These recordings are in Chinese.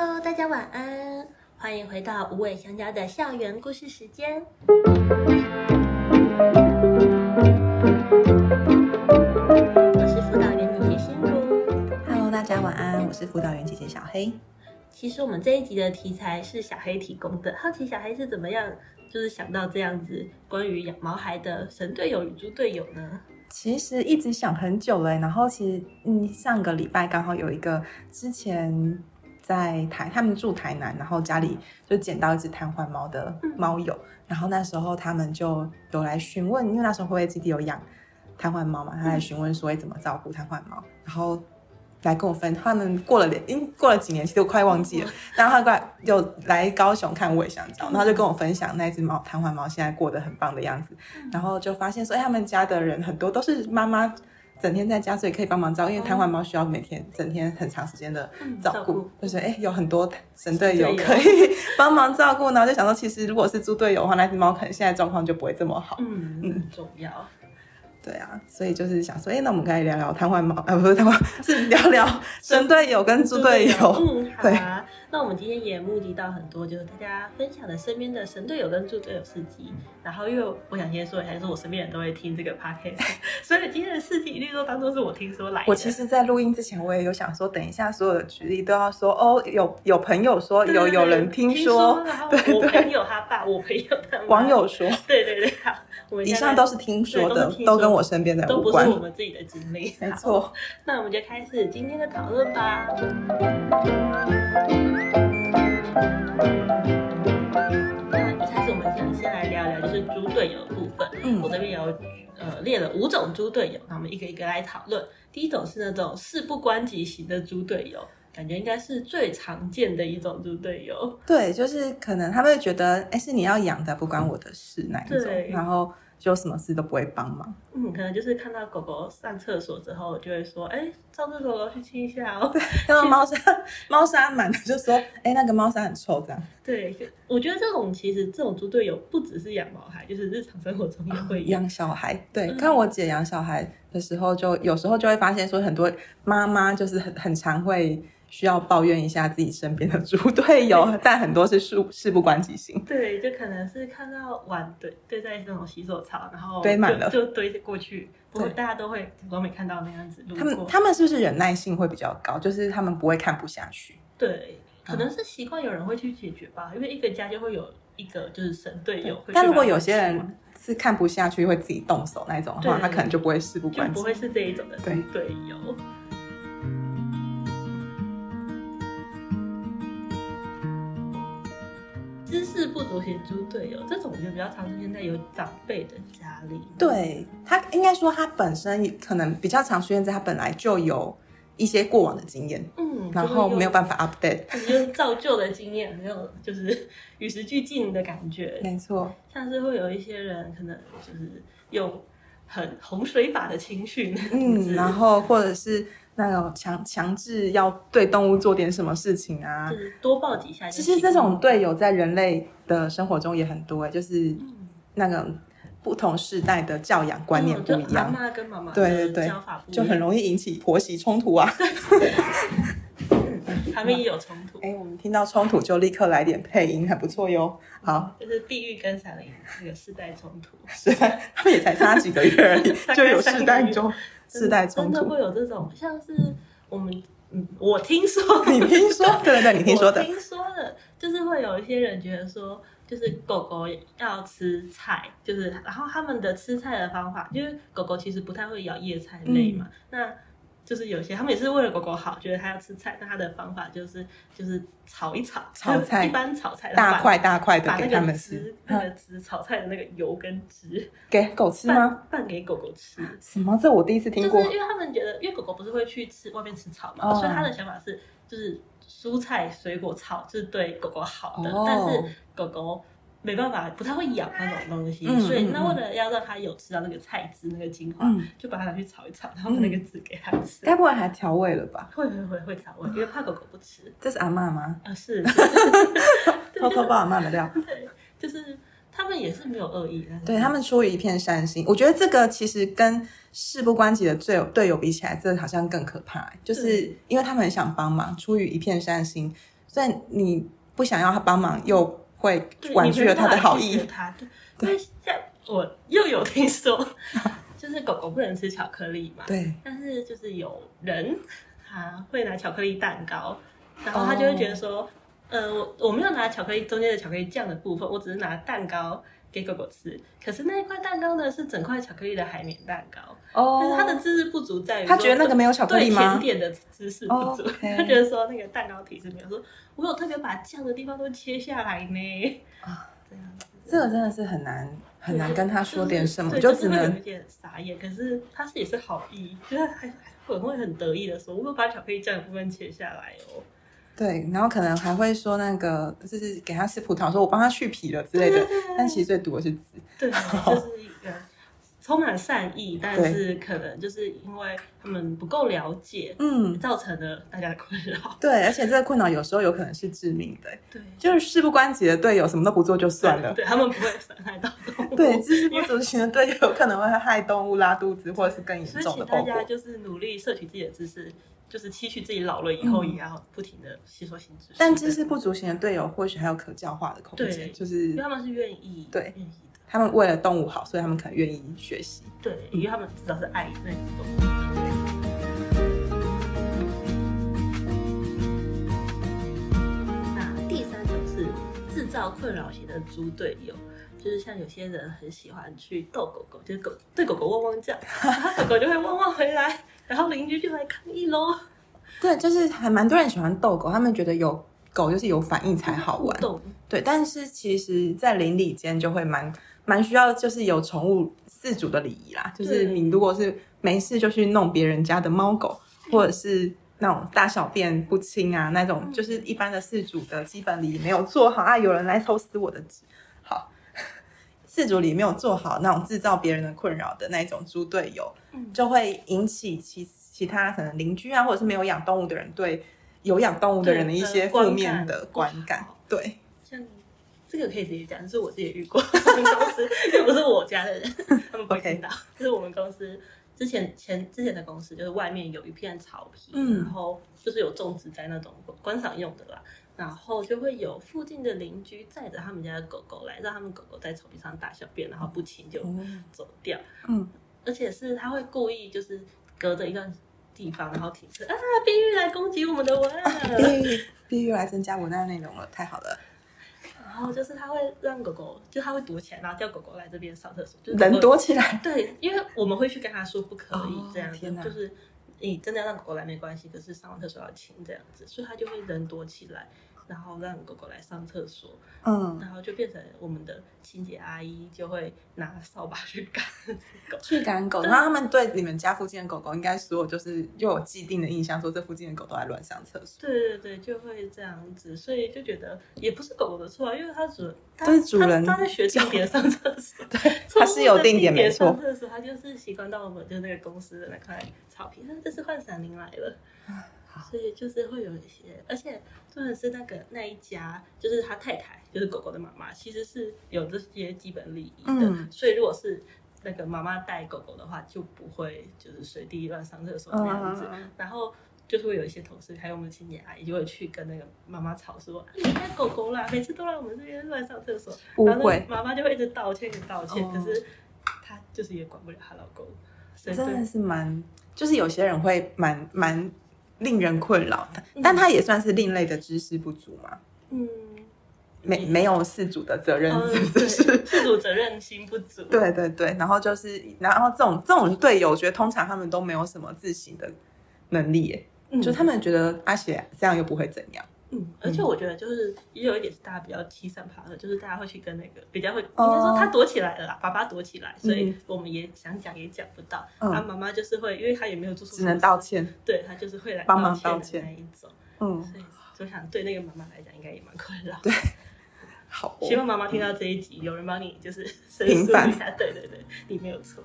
Hello，大家晚安，欢迎回到无尾香蕉的校园故事时间。我是辅导员姐姐心如。Hello，大家晚安，我是辅导员姐姐小黑。其实我们这一集的题材是小黑提供的，好奇小黑是怎么样，就是想到这样子关于养毛孩的神队友与猪队友呢？其实一直想很久了，然后其实嗯，上个礼拜刚好有一个之前在台，他们住台南，然后家里就捡到一只瘫痪猫的猫友，嗯、然后那时候他们就有来询问，因为那时候辉辉基地有养瘫痪猫嘛，他来询问说怎么照顾瘫痪猫，然后。来跟我分，他们过了年，因过了几年，其实我快忘记了。然后他过来就来高雄看我也想找，然后就跟我分享那只猫瘫痪猫现在过得很棒的样子。然后就发现说，哎，他们家的人很多都是妈妈整天在家，所以可以帮忙照顾，因为瘫痪猫需要每天整天很长时间的照顾，就是哎有很多神队友 可以帮忙照顾。然后就想说，其实如果是猪队友的话，那只猫可能现在状况就不会这么好。嗯嗯，很重要。对啊，所以就是想说，哎，那我们可以聊聊瘫痪猫，啊，不是瘫痪，是聊聊神队友跟猪队友。嗯，好啊。那我们今天也募集到很多，就是大家分享的身边的神队友跟助队友事迹。然后，因为我想先说一下，就是我身边人都会听这个 podcast，所以今天的事迹一律都当做是我听说来的。我其实，在录音之前，我也有想说，等一下所有的举例都要说，哦，有有朋友说，有有人听说，对对，我朋友他爸，我朋友他网友说，对对对，好，以上都是听说的，都跟我身边的都不是我们自己的经历，没错。那我们就开始今天的讨论吧。那一开始我们想先来聊聊就是猪队友的部分。嗯，我这边有呃列了五种猪队友，那我们一个一个来讨论。第一种是那种事不关己型的猪队友，感觉应该是最常见的一种猪队友。对，就是可能他们会觉得，哎，是你要养的，不关我的事那一种。然后。就什么事都不会帮忙，嗯，可能就是看到狗狗上厕所之后，就会说，哎、欸，上厕所了去清一下哦。对，看到猫砂猫砂满了，就说，哎、欸，那个猫砂很臭，这样。对，我觉得这种其实这种猪队友不只是养毛孩，就是日常生活中也会养、哦、小孩。对，看我姐养小孩的时候就，就有时候就会发现说，很多妈妈就是很很常会。需要抱怨一下自己身边的猪队友，但很多是事事不关己型。对，就可能是看到碗堆堆在那种洗手槽，然后堆满了，就堆过去。不过大家都会都没看到那样子。他们他们是不是忍耐性会比较高？就是他们不会看不下去。对，可能是习惯有人会去解决吧。因为一个家就会有一个就是神队友。但如果有些人是看不下去会自己动手那种的话，他可能就不会事不关己，不会是这一种的猪队友。知识不足型猪队友，这种我觉得比较常出现在有长辈的家里。对，他应该说他本身可能比较常出现在他本来就有一些过往的经验，嗯，然后没有办法 update，就是造就的经验，没有就是与时俱进的感觉。没错，像是会有一些人可能就是用很洪水法的情绪，嗯，然后或者是。那种强强制要对动物做点什么事情啊，就是多抱几下。其实这种队友在人类的生活中也很多，就是那个不同世代的教养观念不一样。妈妈跟妈妈对对对，就很容易引起婆媳冲突啊。他们也有冲突。哎，我们听到冲突就立刻来点配音，还不错哟。好，就是地狱跟闪灵那个世代冲突。是，他们也才差几个月而已，就有世代中。世代冲突真的会有这种，像是我们，嗯，我听说，你听说，对对对，你听说的，听说的，就是会有一些人觉得说，就是狗狗要吃菜，就是然后他们的吃菜的方法，就是狗狗其实不太会咬叶菜类嘛，嗯、那。就是有些他们也是为了狗狗好，觉得它要吃菜，但他的方法就是就是炒一炒，炒菜 一般炒菜大块大块的给他们吃，那个汁炒菜的那个油跟汁 给狗吃吗？拌给狗狗吃？什么？这我第一次听过。就是因为他们觉得，因为狗狗不是会去吃外面吃草嘛，所以他的想法是，就是蔬菜水果草是对狗狗好的，但是狗狗。没办法，不太会咬那种东西，嗯、所以那为了要让它有吃到那个菜汁、那个精华，嗯、就把它拿去炒一炒，然后把那个汁给它吃。该不会还调味了吧？会会会会调味，因为怕狗狗不吃。这是阿嬷吗？啊，是。偷偷帮阿妈的料。对，就是他们也是没有恶意的。对，他们出于一片善心，我觉得这个其实跟事不关己的队友队友比起来，这好像更可怕。就是因为他们很想帮忙，出于一片善心。所以你不想要他帮忙，又会婉拒了他的好意。他对，因为像我又有听说，就是狗狗不能吃巧克力嘛。对。但是就是有人他会拿巧克力蛋糕，然后他就会觉得说，哦、呃，我我没有拿巧克力中间的巧克力酱的部分，我只是拿蛋糕。给狗狗吃，可是那一块蛋糕呢，是整块巧克力的海绵蛋糕。哦，但是他的知识不足在于，他觉得那个没有巧克力甜点的知识不足，他觉得说那个蛋糕体是没有说，我有特别把酱的地方都切下来呢。啊，这样子，这个真的是很难很难跟他说点什么，就只能有点傻眼。可是他是也是好意，就是还很会很得意的说，我有把巧克力酱的部分切下来哦。对，然后可能还会说那个，就是给他吃葡萄，说我帮他去皮了之类的。但其实最毒的是籽。对，就是一个充满善意，但是可能就是因为他们不够了解，嗯，造成了大家的困扰。对，而且这个困扰有时候有可能是致命的。对，就是事不关己的队友，什么都不做就算了。对，对他们不会伤害到动物。对，知识不足型的队友有可能会害动物拉肚子，或者是更严重的大家就是努力摄取自己的知识。就是期许自己老了以后也要不停的吸收新知识，但知识不足型的队友或许还有可教化的空间，就是因为他们是愿意，对，愿意的，他们为了动物好，所以他们可能愿意学习，对，因为他们知道是爱那种动物。那第三种是制造困扰型的猪队友，就是像有些人很喜欢去逗狗狗，就是狗对狗狗汪汪叫，然后狗狗就会汪汪回来。然后邻居就来抗议喽。对，就是还蛮多人喜欢逗狗，他们觉得有狗就是有反应才好玩。对，但是其实，在邻里间就会蛮蛮需要，就是有宠物饲主的礼仪啦。就是你如果是没事就去弄别人家的猫狗，或者是那种大小便不清啊，那种就是一般的饲主的基本礼仪没有做好啊，有人来偷撕我的纸，好，饲主礼没有做好，那种制造别人的困扰的那种猪队友。就会引起其其他可能邻居啊，或者是没有养动物的人对有养动物的人的一些负面的观感。对，像这个可以直接讲，就是我自己遇过，我们公司又不是我家的人，他们不会听到。就是我们公司之前前之前的公司，就是外面有一片草皮，嗯、然后就是有种植在那种观赏用的啦，然后就会有附近的邻居载着他们家的狗狗来，让他们狗狗在草皮上大小便，然后不清就走掉。嗯。而且是他会故意就是隔着一段地方，然后停车啊，碧玉来攻击我们的文案，碧玉碧玉来增加文案内容了，太好了。然后就是他会让狗狗，就他会躲起来，然后叫狗狗来这边上厕所，就人躲起来。对，因为我们会去跟他说不可以这样子，哦、就是你真的要让狗狗来没关系，可是上完厕所要亲这样子，所以他就会人躲起来。然后让狗狗来上厕所，嗯，然后就变成我们的清洁阿姨就会拿扫把去赶狗，去赶狗。然后他们对你们家附近的狗狗，应该所有就是又有既定的印象，说这附近的狗都在乱上厕所。对对对，就会这样子，所以就觉得也不是狗狗的错，因为它主它是主人他在学定点上厕所，对，它是有定点没错。上厕所，它就是习惯到我们就那个公司的那块草坪，那这次换闪灵来了。所以就是会有一些，而且重点是那个那一家，就是他太太，就是狗狗的妈妈，其实是有这些基本礼仪的。嗯、所以如果是那个妈妈带狗狗的话，就不会就是随地乱上厕所那样子。嗯、然后就是会有一些同事，还有我们的清洁阿姨，就会去跟那个妈妈吵说：“你家狗狗啦，每次都来我们这边乱上厕所。”然后妈妈就会一直道歉，一直道歉。哦、可是她就是也管不了她老公。所以真的是蛮，就是有些人会蛮蛮。令人困扰的，但他也算是另类的知识不足嘛。嗯，没没有事主的责任，就是事主责任心不足。对对对，然后就是，然后这种这种队友，我觉得通常他们都没有什么自省的能力，耶，嗯、就他们觉得阿雪这样又不会怎样。嗯，而且我觉得就是也有一点是大家比较欺善怕恶，就是大家会去跟那个比较会，应该说他躲起来了啦，爸爸躲起来，所以我们也想讲也讲不到。他妈妈就是会，因为他也没有做错，只能道歉。对，他就是会来帮忙道歉那一种。嗯，所以就想对那个妈妈来讲，应该也蛮困扰。对，好，希望妈妈听到这一集，有人帮你就是申诉一下。对对对，你没有错。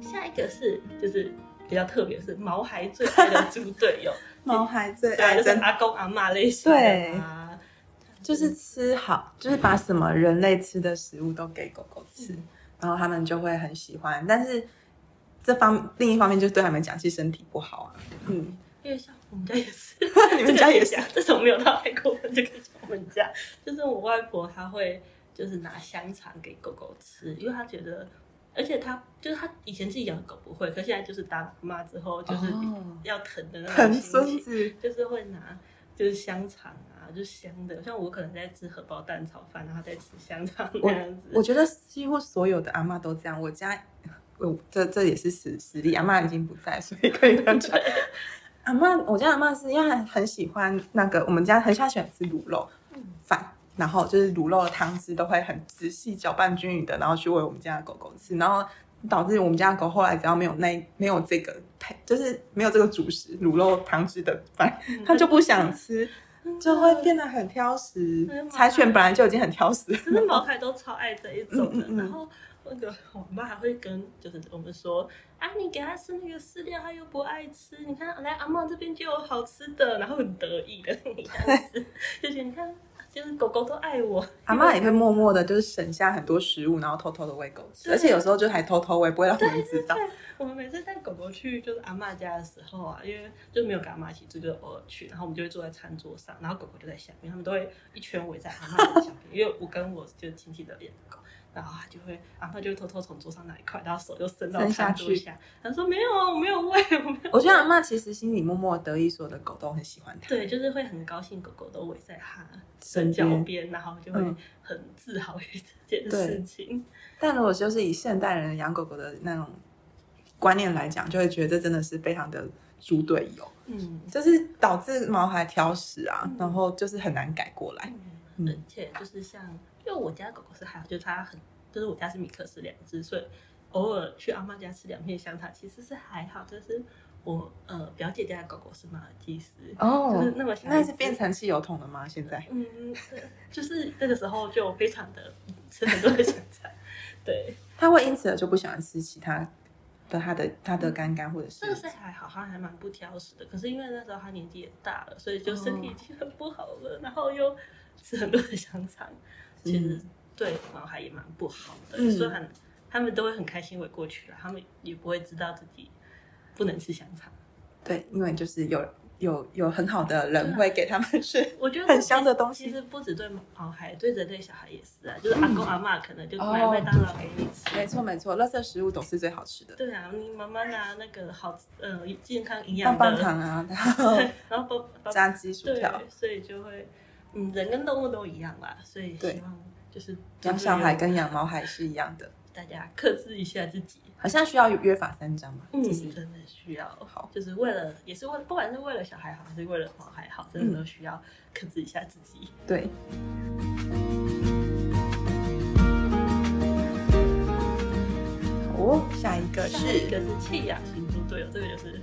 下一个是就是。比较特别是毛孩最爱的猪队友，毛孩最爱的就是阿公阿妈类型的，对，就是吃好，就是把什么人类吃的食物都给狗狗吃，嗯、然后他们就会很喜欢。但是这方另一方面就对他们讲，其实身体不好啊。嗯，因为像我们家也是，你们家也是，这种没有到太过分就可以讲我们家，就是我外婆她会就是拿香肠给狗狗吃，因为她觉得。而且他就是他以前自己养的狗不会，可现在就是当妈之后就是要疼的那种疼孙子，就是会拿就是香肠啊，就香的。像我可能在吃荷包蛋炒饭，然后在吃香肠那样子我。我觉得几乎所有的阿妈都这样。我家，我这这也是实实力。阿妈已经不在，所以可以这样讲。阿妈，我家阿妈是因为很很喜欢那个，我们家很喜欢吃卤肉饭。嗯然后就是卤肉的汤汁都会很仔细搅拌均匀的，然后去喂我们家的狗狗吃，然后导致我们家的狗后来只要没有那没有这个配，就是没有这个主食卤肉汤汁的饭，它就不想吃，就会变得很挑食。柴犬本来就已经很挑食，真的毛孩都超爱这一种的。然后那个我妈还会跟就是我们说，啊，你给它吃那个饲料，它又不爱吃。你看来阿嬷这边就有好吃的，然后很得意的样子，就是你看。就是狗狗都爱我，阿妈也会默默的，就是省下很多食物，然后偷偷的喂狗吃，而且有时候就还偷偷喂，不会让我们知道。我们每次带狗狗去就是阿妈家的时候啊，因为就没有跟阿妈一起住，就偶尔去，然后我们就会坐在餐桌上，然后狗狗就在下面，他们都会一圈围在阿妈的下面，因为我跟我就是亲戚的养狗。然后他就会，然后他就会偷偷从桌上拿一块，然后手就伸到餐桌下。他说：“没有啊，我没有喂，我没有。”我觉得阿妈其实心里默默得意，所有的狗都很喜欢他。对，就是会很高兴，狗狗都围在他身脚边，然后就会很自豪于这件事情。但如果就是以现代人养狗狗的那种观念来讲，就会觉得这真的是非常的猪队友。嗯，就是导致毛孩挑食啊，嗯、然后就是很难改过来。嗯，而且就是像。因为我家狗狗是还好，就是它很，就是我家是米克斯两只，所以偶尔去阿妈家吃两片香肠，其实是还好。就是我呃表姐家的狗狗是马尔济斯，哦，就是那么小，那是变成汽油桶了吗？现在？嗯，对，就是那个时候就非常的吃很多的香肠，对，它会因此而就不喜欢吃其他的它的它的干干或者是，这个是还好，它还蛮不挑食的。可是因为那时候它年纪也大了，所以就身体已经很不好了，哦、然后又吃很多的香肠。其实对毛孩也蛮不好的，嗯、所以很他们都会很开心围过去了，他们也不会知道自己不能吃香肠。对，因为就是有有有很好的人会给他们吃，我觉得很香的东西。其实不止对毛孩，对人类小孩也是啊，就是阿公阿妈可能就买麦当劳给你吃。没错没错，垃圾食物总是最好吃的。对啊，你妈妈拿那个好呃健康营养棒棒糖啊，然后 然后炸鸡薯条，所以就会。嗯，人跟动物都一样啦，所以希望就是养小孩跟养猫还是一样的，大家克制一下自己，好像需要约法三章嘛。嗯，真的需要好，就是为了也是为不管是为了小孩好还是为了毛孩好，真的都需要克制一下自己。对。哦，下一个是一个是弃养型猪队友，这个就是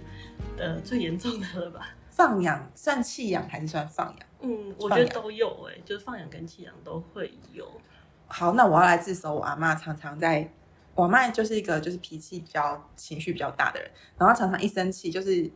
呃最严重的了吧？放养算弃养还是算放养？嗯，我觉得都有诶、欸，就是放养跟弃养都会有。好，那我要来自首。我阿妈常常在，我阿妈就是一个就是脾气比较、情绪比较大的人，然后常常一生气，就是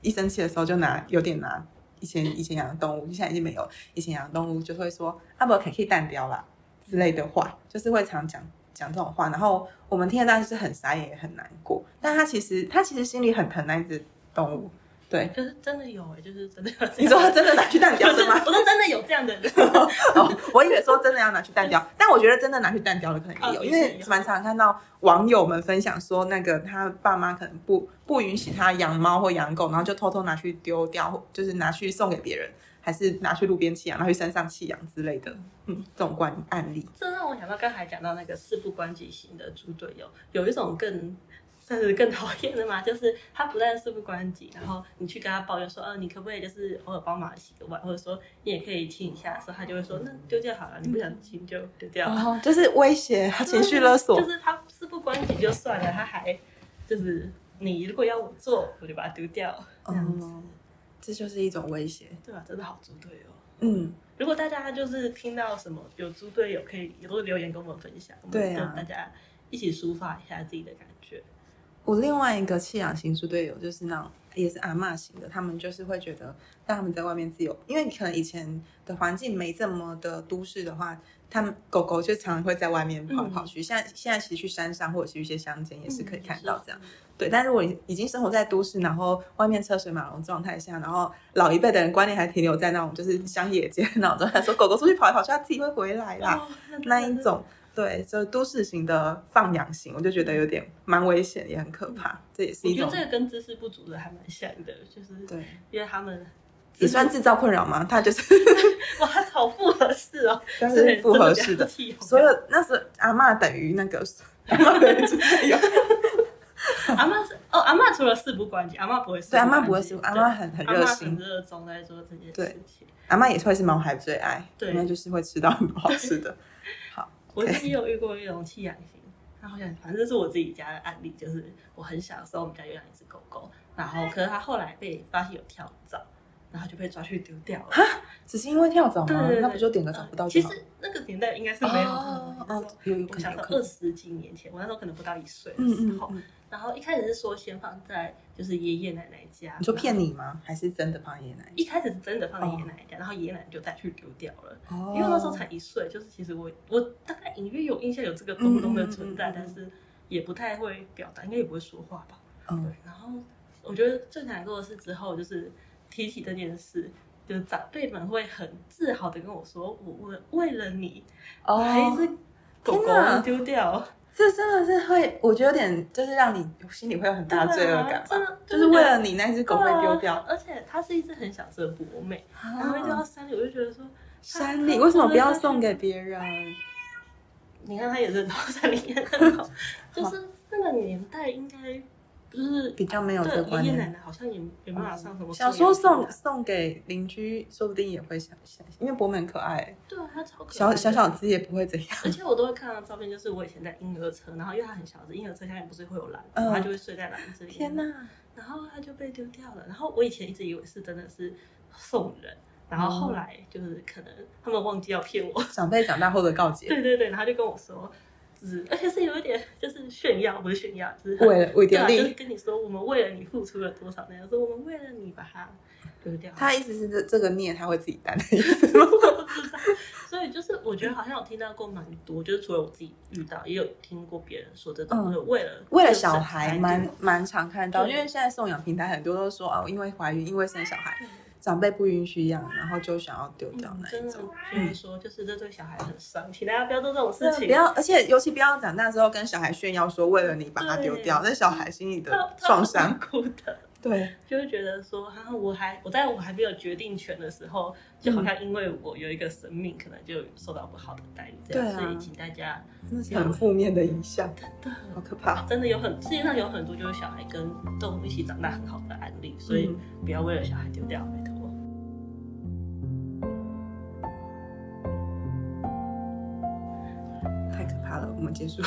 一生气的时候就拿有点拿以前以前养的动物，现在已经没有。以前养的动物就会说阿伯可以弹掉啦之类的话，就是会常讲讲这种话。然后我们听得当时是很傻眼也很难过，但他其实他其实心里很疼那只动物。对，就是真的有哎、欸，就是真的有。你说他真的拿去弹掉 是吗？我说真的有这样的人 哦，我以为说真的要拿去弹掉，但我觉得真的拿去弹掉的可能也有，哦、因为蛮常看到网友们分享说，那个他爸妈可能不不允许他养猫或养狗，然后就偷偷拿去丢掉，就是拿去送给别人，还是拿去路边弃养，拿去山上弃养之类的，嗯，这种关案例。这让我想到刚才讲到那个事不关己型的猪队友，有一种更。算是更讨厌的嘛，就是他不但事不关己，然后你去跟他抱怨说，呃，你可不可以就是偶尔帮忙洗个碗，或者说你也可以亲一下的时候，他就会说，那丢掉好了，你不想亲就丢掉了，哦，就是威胁，他情绪勒索，就是他事不关己就算了，他还就是你如果要我做，我就把它丢掉，这样子，嗯，这就是一种威胁，对吧？真的好猪队友，嗯，如果大家就是听到什么有猪队友，可以也都留言跟我们分享，对啊，大家一起抒发一下自己的感觉。我另外一个弃养型猪队友就是那种也是阿嬷型的，他们就是会觉得让他们在外面自由，因为可能以前的环境没这么的都市的话，他们狗狗就常常会在外面跑来跑去。现在现在其实去山上或者去一些乡间也是可以看到这样，对，但如果你已经生活在都市，然后外面车水马龙状态下，然后老一辈的人观念还停留在那种就是乡野间那种状态，说狗狗出去跑来跑去，它自己会回来啦，那一种。对，就都市型的放养型，我就觉得有点蛮危险，也很可怕。嗯、这也是一种。我觉得这个跟知识不足的还蛮像的，就是对，因为他们也算制造困扰吗？他就是哇，他好不合适哦，但是不合适的。所有那是阿妈等于那个阿妈等于有阿妈是哦，阿妈除了事不关己，阿妈不会事。对，阿妈不会事，阿妈很很热心，很热衷在做这件事情。阿妈也会是毛孩最爱，对，应该就是会吃到很多好吃的。我自己有遇过一种弃养型，它好像反正这是我自己家的案例，就是我很小的时候，我们家有养一只狗狗，然后可是它后来被发现有跳蚤，然后就被抓去丢掉了。只是因为跳蚤吗？那不就点个找不到？其实那个年代应该是没有，哦，有有可能二十几年前，我那时候可能不到一岁的时候。然后一开始是说先放在就是爷爷奶奶家，你说骗你吗？还是真的放爷爷奶奶？一开始是真的放在爷爷奶奶家，然后爷爷奶奶就带去丢掉了。因为那时候才一岁，就是其实我我大概隐约有印象有这个东东的存在，但是也不太会表达，应该也不会说话吧。对。然后我觉得最难过的是之后就是提起这件事，就是长辈们会很自豪的跟我说：“我我为了你，把一只狗狗丢掉。”这真的是会，我觉得有点，就是让你心里会有很大的罪恶感吧。就是为了你那只狗被丢掉，而且它是一只很小只的博美，然后丢到山里，我就觉得说，山里为什么不要送给别人？你看它也是到山里面的，就是那个年代应该。就是比较没有这个观念，爷爷奶奶好像也没办法上什么。想说送送给邻居，说不定也会想想，因为博美很可爱。对啊，他超可爱。小小小只也不会怎样。而且我都会看到照片，就是我以前在婴儿车，然后因为他很小只，婴儿车下面不是会有篮子，它就会睡在篮子里。天哪！然后他就被丢掉了。然后我以前一直以为是真的是送人，然后后来就是可能他们忘记要骗我。长辈长大后的告诫。对对对，然后就跟我说。而且是有一点，就是炫耀，不是炫耀，就是为了为点利，就是跟你说，我们为了你付出了多少那样，说我们为了你把它丢掉。他意思是这这个孽他会自己担的意思吗？所以就是我觉得好像有听到过蛮多，就是除了我自己遇到，也有听过别人说这种，为了为了小孩，蛮蛮常看到，因为现在送养平台很多都说哦，因为怀孕，因为生小孩。长辈不允许养，然后就想要丢掉那一种。所以说，就是这对小孩很伤，请大家不要做这种事情。不要，而且尤其不要长大之后跟小孩炫耀说，为了你把它丢掉，那小孩心里的创伤。哭的。对，就会觉得说，哈，我还我在我还没有决定权的时候，就好像因为我有一个生命，可能就受到不好的待遇。对啊。所以请大家，很负面的影响，真的好可怕。真的有很世界上有很多就是小孩跟动物一起长大很好的案例，所以不要为了小孩丢掉，拜托。我们结束，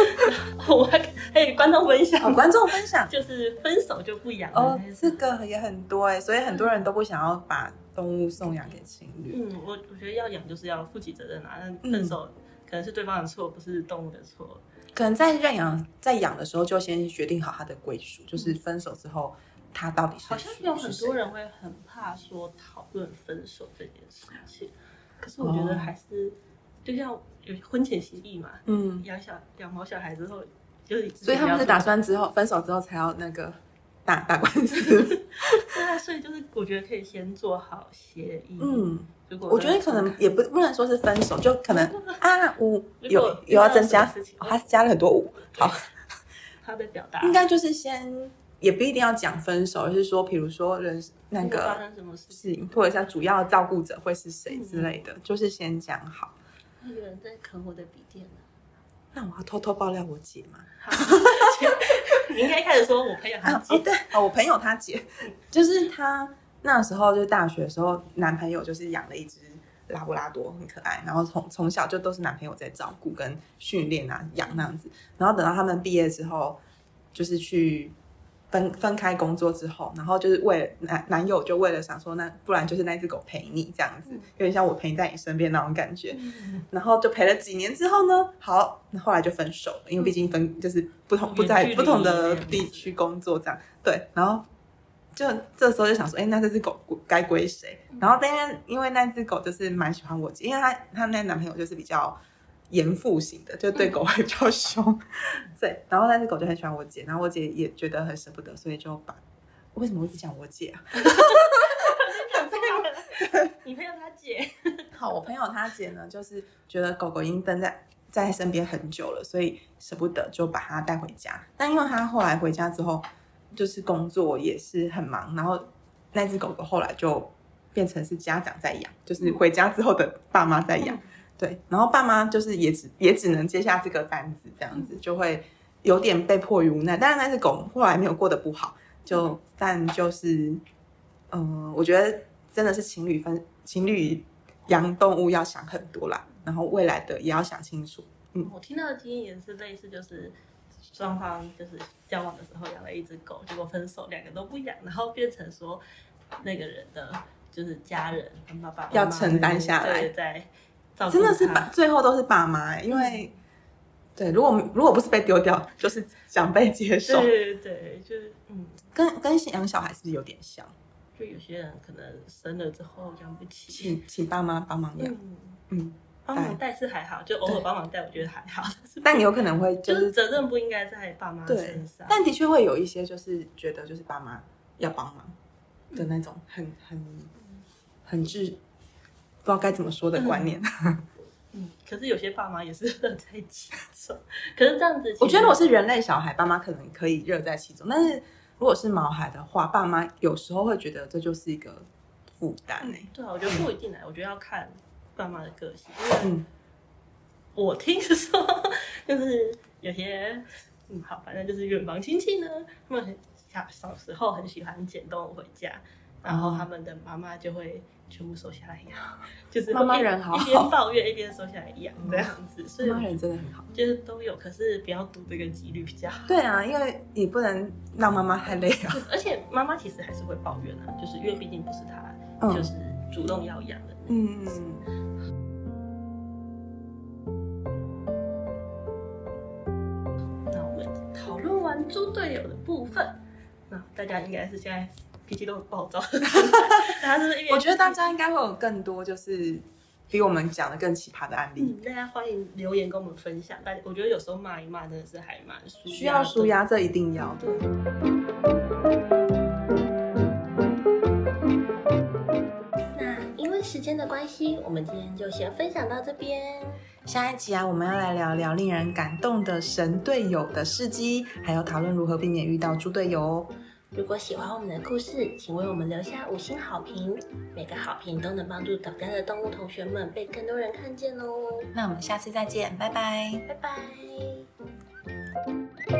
我还可以观众分享，观众分享就是分手就不养哦，这个也很多哎，所以很多人都不想要把动物送养给情侣。嗯，我我觉得要养就是要负起责任啊，但分手可能是对方的错，不是动物的错。可能在认养在养的时候就先决定好它的归属，就是分手之后他到底是。好像有很多人会很怕说讨论分手这件事情，可是我觉得还是就像。有婚前协议嘛？嗯，养小养毛小孩之后，就是所以他们是打算之后分手之后才要那个打 打官司。对啊，所以就是我觉得可以先做好协议。嗯，如果我觉得可能也不不能说是分手，就可能 啊五有有要增加，他加了很多五。好，他的表达应该就是先也不一定要讲分手，而是说比如说人那个发生什么事情，或者像主要照顾者会是谁之类的，就是先讲好。有人在啃我的笔电呢，那我要偷偷爆料我姐吗？你应该开始说我朋友他姐，对，我朋友他姐，就是他那时候就是大学的时候，男朋友就是养了一只拉布拉多，很可爱，然后从从小就都是男朋友在照顾跟训练啊养那样子，然后等到他们毕业之后，就是去。分分开工作之后，然后就是为了男男友就为了想说，那不然就是那只狗陪你这样子，有点像我陪在你身边那种感觉。然后就陪了几年之后呢，好，那后来就分手了，因为毕竟分就是不同不在不同的地区工作这样。对，然后就这时候就想说，哎，那这只狗该归谁？然后但因为因为那只狗就是蛮喜欢我姐，因为她她那男朋友就是比较严父型的，就对狗会比较凶。嗯、对，然后那只狗就很喜欢我姐，然后我姐也觉得很舍不得，所以就把为什么我一直讲我姐啊？你朋友他姐，好，我朋友他姐呢，就是觉得狗狗已经跟在在身边很久了，所以舍不得就把它带回家。但因为他后来回家之后，就是工作也是很忙，然后那只狗狗后来就变成是家长在养，就是回家之后的爸妈在养。对，然后爸妈就是也只也只能接下这个单子，这样子就会有点被迫于无奈。但是那只狗后来没有过得不好，就但就是，嗯、呃，我觉得。真的是情侣分情侣养动物要想很多啦，然后未来的也要想清楚。嗯，我听到的经验也是类似，就是双方就是交往的时候养了一只狗，结果分手两个都不养，然后变成说那个人的就是家人爸爸妈妈要承担下来，在真的是爸最后都是爸妈、欸，因为、嗯、对，如果如果不是被丢掉，就是想被接受。对对对，就是嗯，跟跟养小孩是不是有点像？就有些人可能生了之后养不起，请请爸妈帮忙养，嗯，帮忙带是还好，就偶尔帮忙带，我觉得还好。但你有可能会就是责任不应该在爸妈身上，但的确会有一些就是觉得就是爸妈要帮忙的那种很很很智，不知道该怎么说的观念。嗯，可是有些爸妈也是乐在其中，可是这样子，我觉得我是人类小孩，爸妈可能可以乐在其中，但是。如果是毛孩的话，爸妈有时候会觉得这就是一个负担诶。对啊，我觉得不一定来，我觉得要看爸妈的个性。因为我听说，就是有些嗯，好，反正就是远房亲戚呢，他们很小小时候很喜欢捡动物回家，然后他们的妈妈就会。全部收下来养，就是妈妈人好，一 边抱怨一边收下来养这样子，所以妈妈人真的很好，就是都有，可是不要赌这个几率比较好。对啊，因为你不能让妈妈太累啊。而且妈妈其实还是会抱怨啊，就是因为毕竟不是她，就是主动要养的。嗯嗯。那我们讨论完猪队友的部分，那大家应该是现在。脾气都很暴躁，大家是是，我觉得大家应该会有更多，就是比我们讲的更奇葩的案例。嗯，大家欢迎留言跟我们分享。但我觉得有时候骂一骂真的是还蛮需要舒压，这一定要的。那因为时间的关系，我们今天就先分享到这边。下一集啊，我们要来聊聊令人感动的神队友的事迹，还有讨论如何避免遇到猪队友。如果喜欢我们的故事，请为我们留下五星好评，每个好评都能帮助岛家的动物同学们被更多人看见哦。那我们下次再见，拜拜，拜拜。